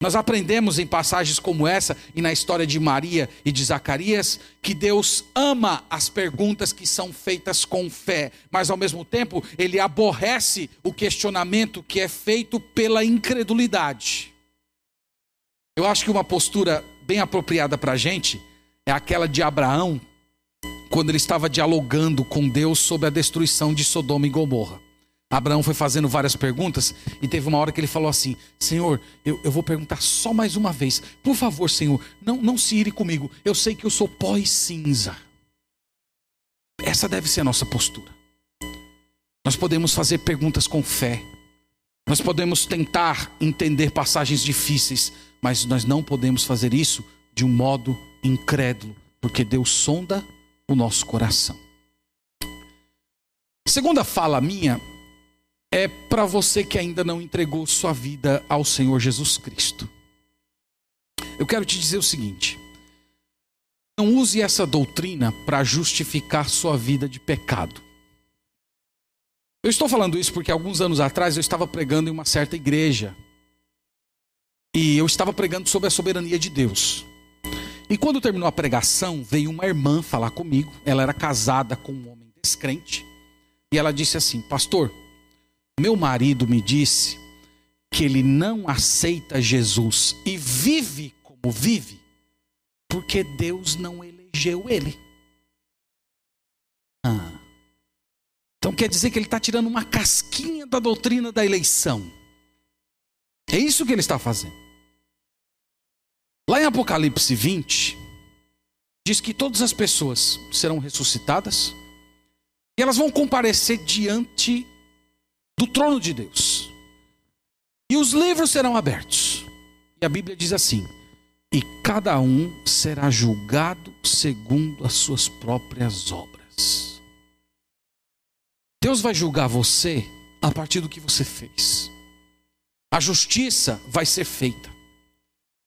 Nós aprendemos em passagens como essa e na história de Maria e de Zacarias que Deus ama as perguntas que são feitas com fé, mas ao mesmo tempo ele aborrece o questionamento que é feito pela incredulidade. Eu acho que uma postura bem apropriada para a gente é aquela de Abraão quando ele estava dialogando com Deus sobre a destruição de Sodoma e Gomorra. Abraão foi fazendo várias perguntas e teve uma hora que ele falou assim: Senhor, eu, eu vou perguntar só mais uma vez. Por favor, Senhor, não, não se ire comigo. Eu sei que eu sou pó e cinza. Essa deve ser a nossa postura. Nós podemos fazer perguntas com fé. Nós podemos tentar entender passagens difíceis, mas nós não podemos fazer isso de um modo incrédulo, porque Deus sonda o nosso coração. Segunda fala minha é para você que ainda não entregou sua vida ao Senhor Jesus Cristo. Eu quero te dizer o seguinte: não use essa doutrina para justificar sua vida de pecado. Eu estou falando isso porque alguns anos atrás eu estava pregando em uma certa igreja. E eu estava pregando sobre a soberania de Deus. E quando terminou a pregação, veio uma irmã falar comigo. Ela era casada com um homem descrente. E ela disse assim: Pastor, meu marido me disse que ele não aceita Jesus e vive como vive, porque Deus não elegeu ele. Ah. Então quer dizer que ele está tirando uma casquinha da doutrina da eleição. É isso que ele está fazendo. Apocalipse 20, diz que todas as pessoas serão ressuscitadas e elas vão comparecer diante do trono de Deus. E os livros serão abertos. E a Bíblia diz assim: e cada um será julgado segundo as suas próprias obras. Deus vai julgar você a partir do que você fez. A justiça vai ser feita.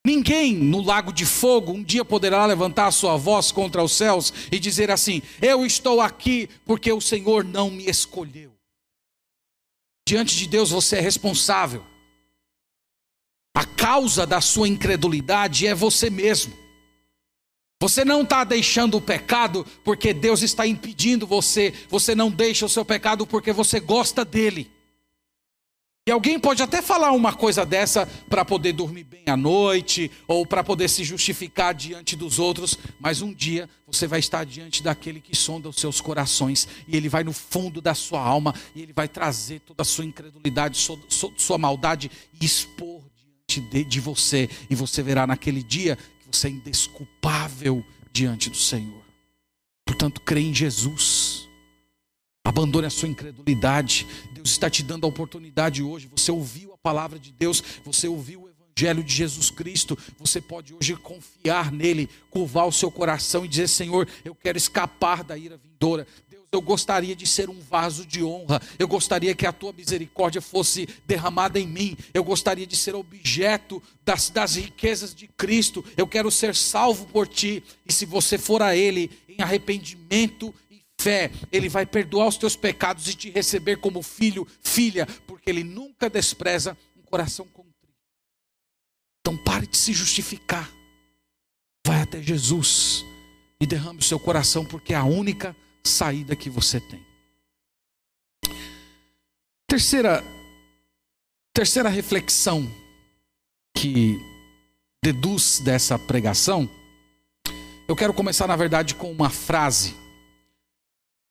Ninguém no lago de fogo um dia poderá levantar a sua voz contra os céus e dizer assim: Eu estou aqui porque o Senhor não me escolheu. Diante de Deus você é responsável. A causa da sua incredulidade é você mesmo. Você não está deixando o pecado porque Deus está impedindo você. Você não deixa o seu pecado porque você gosta dele. E alguém pode até falar uma coisa dessa para poder dormir bem à noite, ou para poder se justificar diante dos outros, mas um dia você vai estar diante daquele que sonda os seus corações, e ele vai no fundo da sua alma, e ele vai trazer toda a sua incredulidade, sua, sua maldade e expor diante de, de você, e você verá naquele dia que você é indesculpável diante do Senhor. Portanto, crê em Jesus. Abandone a sua incredulidade. Deus está te dando a oportunidade hoje. Você ouviu a palavra de Deus, você ouviu o Evangelho de Jesus Cristo. Você pode hoje confiar nele, curvar o seu coração e dizer: Senhor, eu quero escapar da ira vindoura. Deus, eu gostaria de ser um vaso de honra. Eu gostaria que a tua misericórdia fosse derramada em mim. Eu gostaria de ser objeto das, das riquezas de Cristo. Eu quero ser salvo por ti. E se você for a Ele em arrependimento fé, Ele vai perdoar os teus pecados e te receber como filho, filha, porque Ele nunca despreza um coração contrito. Então pare de se justificar. Vai até Jesus e derrame o seu coração, porque é a única saída que você tem. Terceira, terceira reflexão que deduz dessa pregação, eu quero começar, na verdade, com uma frase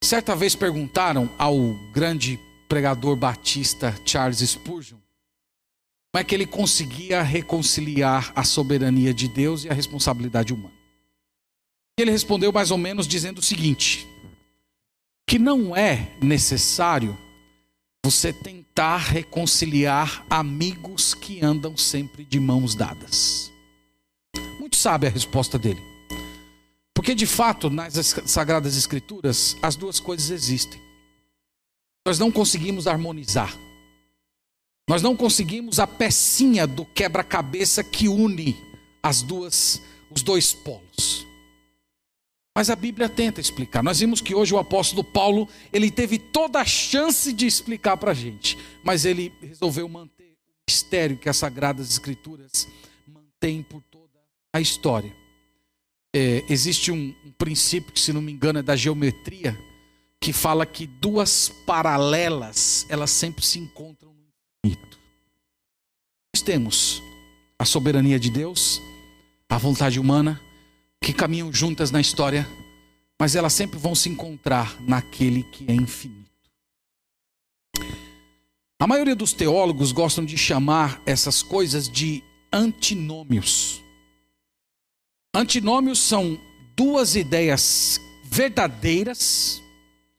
Certa vez perguntaram ao grande pregador batista Charles Spurgeon como é que ele conseguia reconciliar a soberania de Deus e a responsabilidade humana. Ele respondeu mais ou menos dizendo o seguinte: que não é necessário você tentar reconciliar amigos que andam sempre de mãos dadas. Muito sabe a resposta dele. Porque de fato, nas Sagradas Escrituras, as duas coisas existem. Nós não conseguimos harmonizar. Nós não conseguimos a pecinha do quebra-cabeça que une as duas, os dois polos. Mas a Bíblia tenta explicar. Nós vimos que hoje o apóstolo Paulo, ele teve toda a chance de explicar para a gente, mas ele resolveu manter o mistério que as Sagradas Escrituras mantêm por toda a história é, existe um, um princípio que, se não me engano, é da geometria, que fala que duas paralelas elas sempre se encontram no infinito. Nós temos a soberania de Deus, a vontade humana, que caminham juntas na história, mas elas sempre vão se encontrar naquele que é infinito. A maioria dos teólogos gostam de chamar essas coisas de antinômios. Antinômios são duas ideias verdadeiras,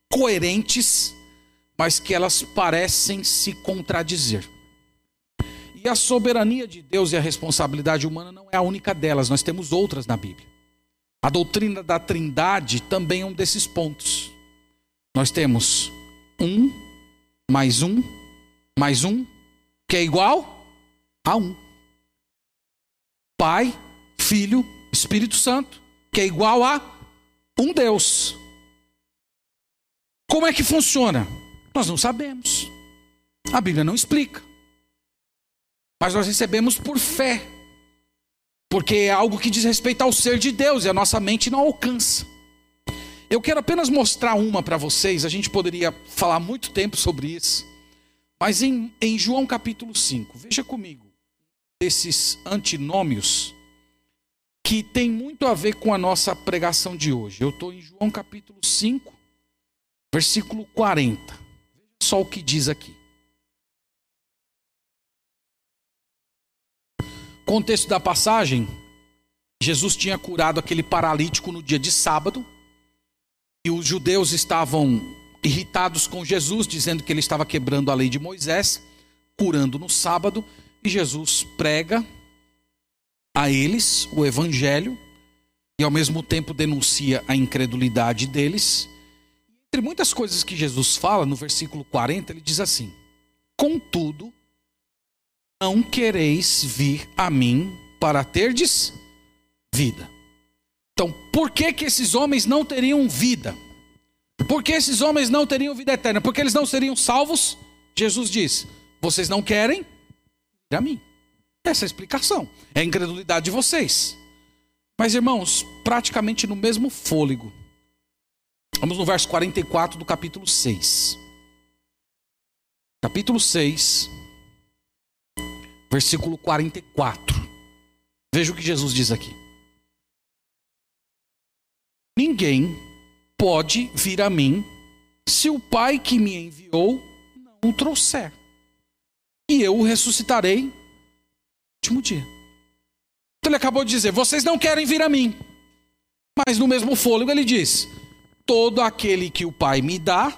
coerentes, mas que elas parecem se contradizer. E a soberania de Deus e a responsabilidade humana não é a única delas, nós temos outras na Bíblia. A doutrina da Trindade também é um desses pontos. Nós temos um, mais um, mais um, que é igual a um. Pai, Filho Espírito Santo, que é igual a um Deus. Como é que funciona? Nós não sabemos. A Bíblia não explica. Mas nós recebemos por fé. Porque é algo que diz respeito ao ser de Deus e a nossa mente não alcança. Eu quero apenas mostrar uma para vocês, a gente poderia falar muito tempo sobre isso. Mas em, em João capítulo 5, veja comigo, esses antinômios que tem muito a ver com a nossa pregação de hoje. Eu estou em João capítulo 5, versículo 40. Veja só o que diz aqui. Contexto da passagem: Jesus tinha curado aquele paralítico no dia de sábado, e os judeus estavam irritados com Jesus, dizendo que ele estava quebrando a lei de Moisés, curando no sábado, e Jesus prega a eles o evangelho e ao mesmo tempo denuncia a incredulidade deles. Entre muitas coisas que Jesus fala, no versículo 40, ele diz assim: Contudo, não quereis vir a mim para terdes vida. Então, por que que esses homens não teriam vida? Por que esses homens não teriam vida eterna? Porque eles não seriam salvos? Jesus diz: Vocês não querem vir a mim. Essa é a explicação. É a incredulidade de vocês. Mas, irmãos, praticamente no mesmo fôlego. Vamos no verso 44 do capítulo 6. Capítulo 6, versículo 44. Veja o que Jesus diz aqui. Ninguém pode vir a mim se o Pai que me enviou não o trouxer. E eu o ressuscitarei último dia. Então ele acabou de dizer: vocês não querem vir a mim. Mas no mesmo fôlego ele diz: todo aquele que o Pai me dá,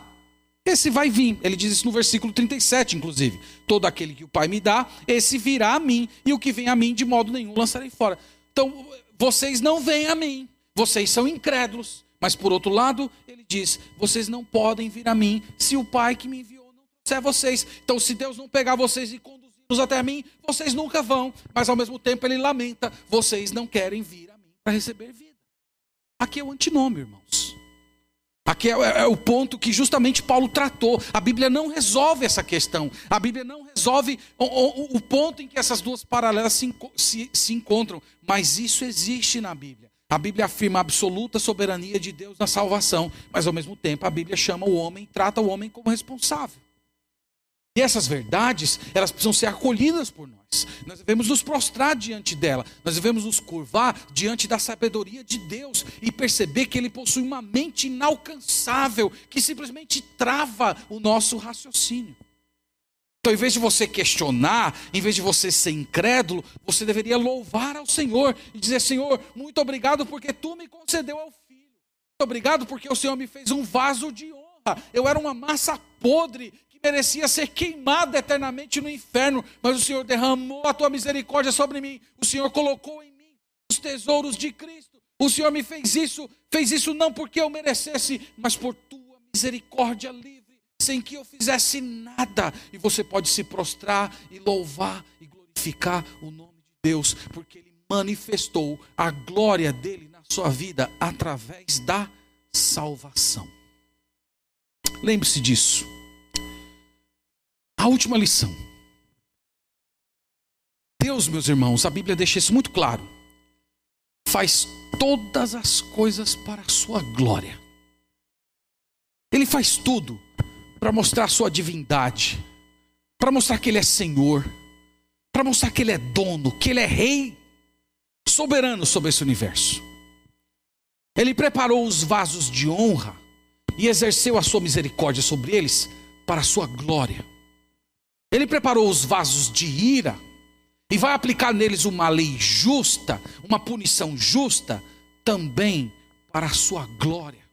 esse vai vir. Ele diz isso no versículo 37, inclusive. Todo aquele que o Pai me dá, esse virá a mim, e o que vem a mim, de modo nenhum lançarei fora. Então, vocês não vêm a mim, vocês são incrédulos. Mas por outro lado, ele diz: vocês não podem vir a mim se o Pai que me enviou não trouxer vocês. Então, se Deus não pegar vocês e conduzir até mim, vocês nunca vão. Mas ao mesmo tempo ele lamenta: vocês não querem vir a mim para receber vida. Aqui é o antinômio, irmãos. Aqui é, é, o ponto que justamente Paulo tratou. A Bíblia não resolve essa questão. A Bíblia não resolve o, o, o ponto em que essas duas paralelas se, se, se encontram. Mas isso existe na Bíblia. A Bíblia afirma a absoluta soberania de Deus na salvação, mas ao mesmo tempo a Bíblia chama o homem, trata o homem como responsável. E essas verdades, elas precisam ser acolhidas por nós. Nós devemos nos prostrar diante dela. Nós devemos nos curvar diante da sabedoria de Deus e perceber que Ele possui uma mente inalcançável que simplesmente trava o nosso raciocínio. Então, em vez de você questionar, em vez de você ser incrédulo, você deveria louvar ao Senhor e dizer: Senhor, muito obrigado porque tu me concedeu ao filho. Muito obrigado porque o Senhor me fez um vaso de honra. Eu era uma massa podre merecia ser queimado eternamente no inferno, mas o Senhor derramou a tua misericórdia sobre mim. O Senhor colocou em mim os tesouros de Cristo. O Senhor me fez isso, fez isso não porque eu merecesse, mas por tua misericórdia livre, sem que eu fizesse nada. E você pode se prostrar e louvar e glorificar o nome de Deus, porque ele manifestou a glória dele na sua vida através da salvação. Lembre-se disso. A última lição. Deus, meus irmãos, a Bíblia deixa isso muito claro. Faz todas as coisas para a sua glória. Ele faz tudo para mostrar a sua divindade, para mostrar que ele é Senhor, para mostrar que ele é dono, que ele é rei soberano sobre esse universo. Ele preparou os vasos de honra e exerceu a sua misericórdia sobre eles para a sua glória. Ele preparou os vasos de ira e vai aplicar neles uma lei justa, uma punição justa, também para a sua glória.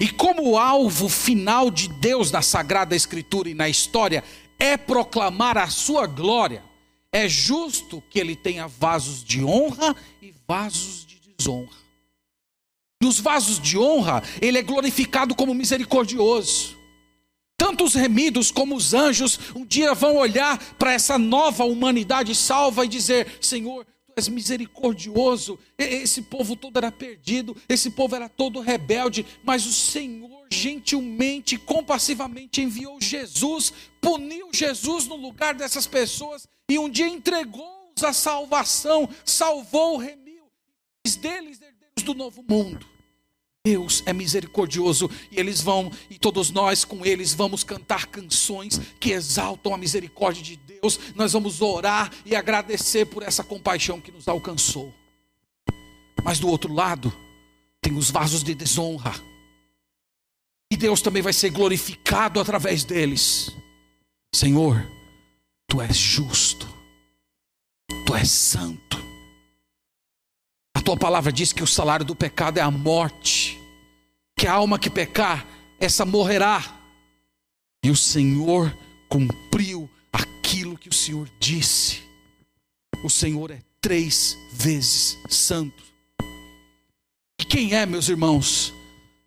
E como o alvo final de Deus na Sagrada Escritura e na história é proclamar a sua glória, é justo que ele tenha vasos de honra e vasos de desonra. Nos vasos de honra, ele é glorificado como misericordioso. Tanto os remidos como os anjos um dia vão olhar para essa nova humanidade salva e dizer: Senhor, tu és misericordioso. Esse povo todo era perdido, esse povo era todo rebelde, mas o Senhor gentilmente, compassivamente enviou Jesus, puniu Jesus no lugar dessas pessoas e um dia entregou-os a salvação, salvou, remiu, fez deles herdeiros do novo mundo. Deus é misericordioso e eles vão, e todos nós com eles vamos cantar canções que exaltam a misericórdia de Deus. Nós vamos orar e agradecer por essa compaixão que nos alcançou. Mas do outro lado, tem os vasos de desonra. E Deus também vai ser glorificado através deles. Senhor, tu és justo, tu és santo. Tua palavra diz que o salário do pecado é a morte, que a alma que pecar, essa morrerá. E o Senhor cumpriu aquilo que o Senhor disse. O Senhor é três vezes santo. E quem é, meus irmãos,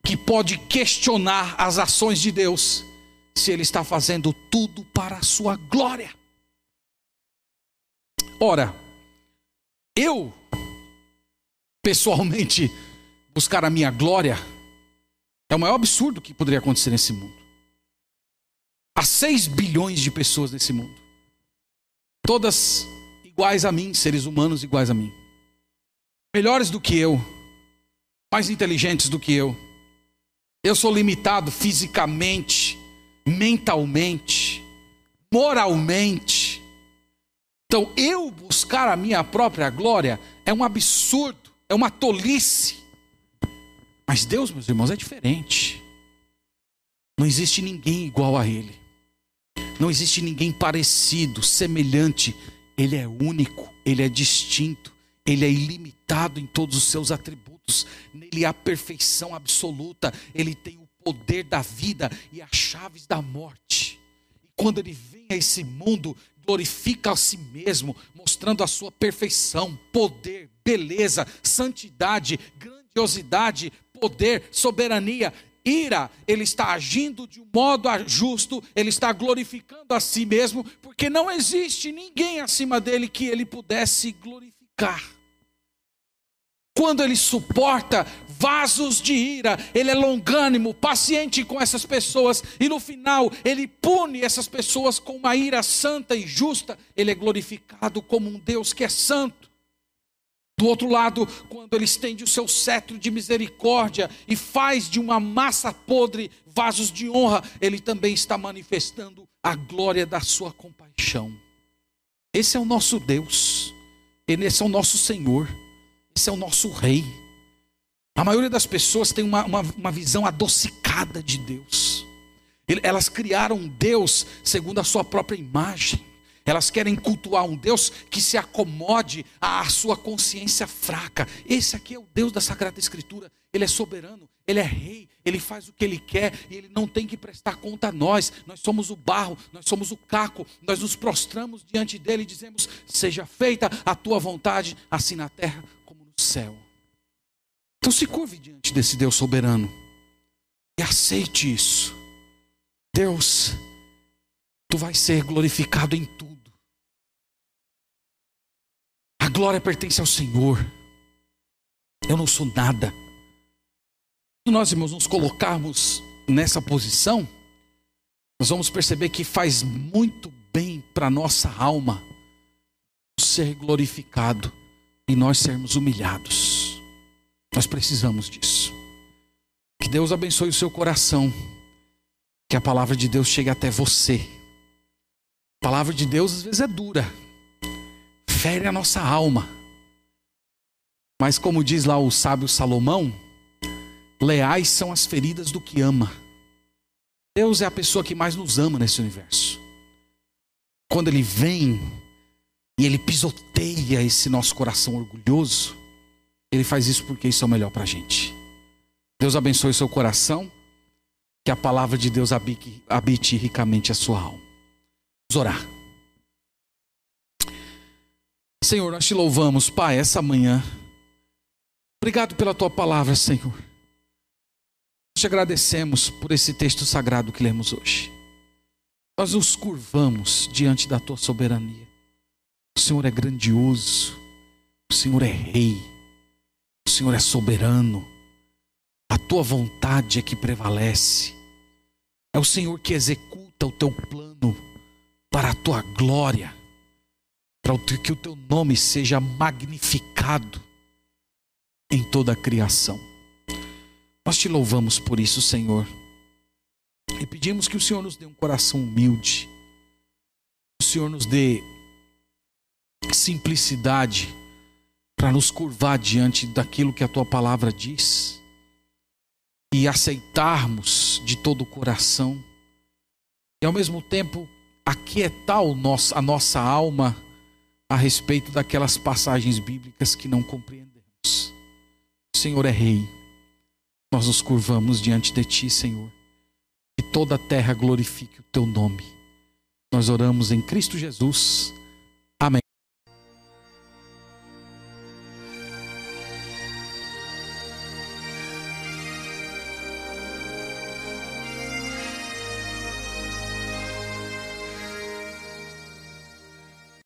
que pode questionar as ações de Deus se Ele está fazendo tudo para a sua glória? Ora, eu, pessoalmente, buscar a minha glória é o maior absurdo que poderia acontecer nesse mundo. Há 6 bilhões de pessoas nesse mundo, todas iguais a mim, seres humanos iguais a mim, melhores do que eu, mais inteligentes do que eu. Eu sou limitado fisicamente, mentalmente, moralmente. Então, eu buscar a minha própria glória é um absurdo, é uma tolice. Mas Deus, meus irmãos, é diferente. Não existe ninguém igual a Ele. Não existe ninguém parecido, semelhante. Ele é único, Ele é distinto, Ele é ilimitado em todos os seus atributos. Nele há perfeição absoluta. Ele tem o poder da vida e as chaves da morte. E quando Ele vem a esse mundo, glorifica a si mesmo, mostrando a sua perfeição, poder, beleza, santidade, grandiosidade, poder, soberania, ira, ele está agindo de um modo justo, ele está glorificando a si mesmo, porque não existe ninguém acima dele que ele pudesse glorificar. Quando ele suporta vasos de ira, ele é longânimo, paciente com essas pessoas, e no final ele pune essas pessoas com uma ira santa e justa, ele é glorificado como um Deus que é santo. Do outro lado, quando ele estende o seu cetro de misericórdia e faz de uma massa podre vasos de honra, ele também está manifestando a glória da sua compaixão. Esse é o nosso Deus, esse é o nosso Senhor, esse é o nosso Rei. A maioria das pessoas tem uma, uma, uma visão adocicada de Deus. Elas criaram Deus segundo a sua própria imagem. Elas querem cultuar um Deus que se acomode à sua consciência fraca. Esse aqui é o Deus da Sagrada Escritura. Ele é soberano, ele é rei, ele faz o que ele quer e ele não tem que prestar conta a nós. Nós somos o barro, nós somos o caco. Nós nos prostramos diante dele e dizemos: Seja feita a tua vontade, assim na terra céu. Então se curve diante desse Deus soberano e aceite isso. Deus, tu vais ser glorificado em tudo. A glória pertence ao Senhor. Eu não sou nada. Se nós, irmãos, nos colocarmos nessa posição, nós vamos perceber que faz muito bem para nossa alma ser glorificado e nós sermos humilhados. Nós precisamos disso. Que Deus abençoe o seu coração. Que a palavra de Deus chegue até você. A palavra de Deus às vezes é dura fere a nossa alma. Mas, como diz lá o sábio Salomão, leais são as feridas do que ama. Deus é a pessoa que mais nos ama nesse universo. Quando Ele vem e Ele pisoteia esse nosso coração orgulhoso, Ele faz isso porque isso é o melhor para a gente. Deus abençoe o seu coração, que a palavra de Deus habite, habite ricamente a sua alma. Vamos orar. Senhor, nós te louvamos, Pai, essa manhã. Obrigado pela tua palavra, Senhor. Te agradecemos por esse texto sagrado que lemos hoje. Nós nos curvamos diante da tua soberania. O Senhor é grandioso, o Senhor é rei, o Senhor é soberano. A tua vontade é que prevalece. É o Senhor que executa o teu plano para a tua glória para que o teu nome seja magnificado em toda a criação. Nós te louvamos por isso, Senhor, e pedimos que o Senhor nos dê um coração humilde, o Senhor nos dê simplicidade para nos curvar diante daquilo que a tua palavra diz e aceitarmos de todo o coração e ao mesmo tempo aquietar o nosso, a nossa alma a respeito daquelas passagens bíblicas que não compreendemos. O Senhor é Rei, nós nos curvamos diante de Ti, Senhor, e toda a terra glorifique o Teu nome. Nós oramos em Cristo Jesus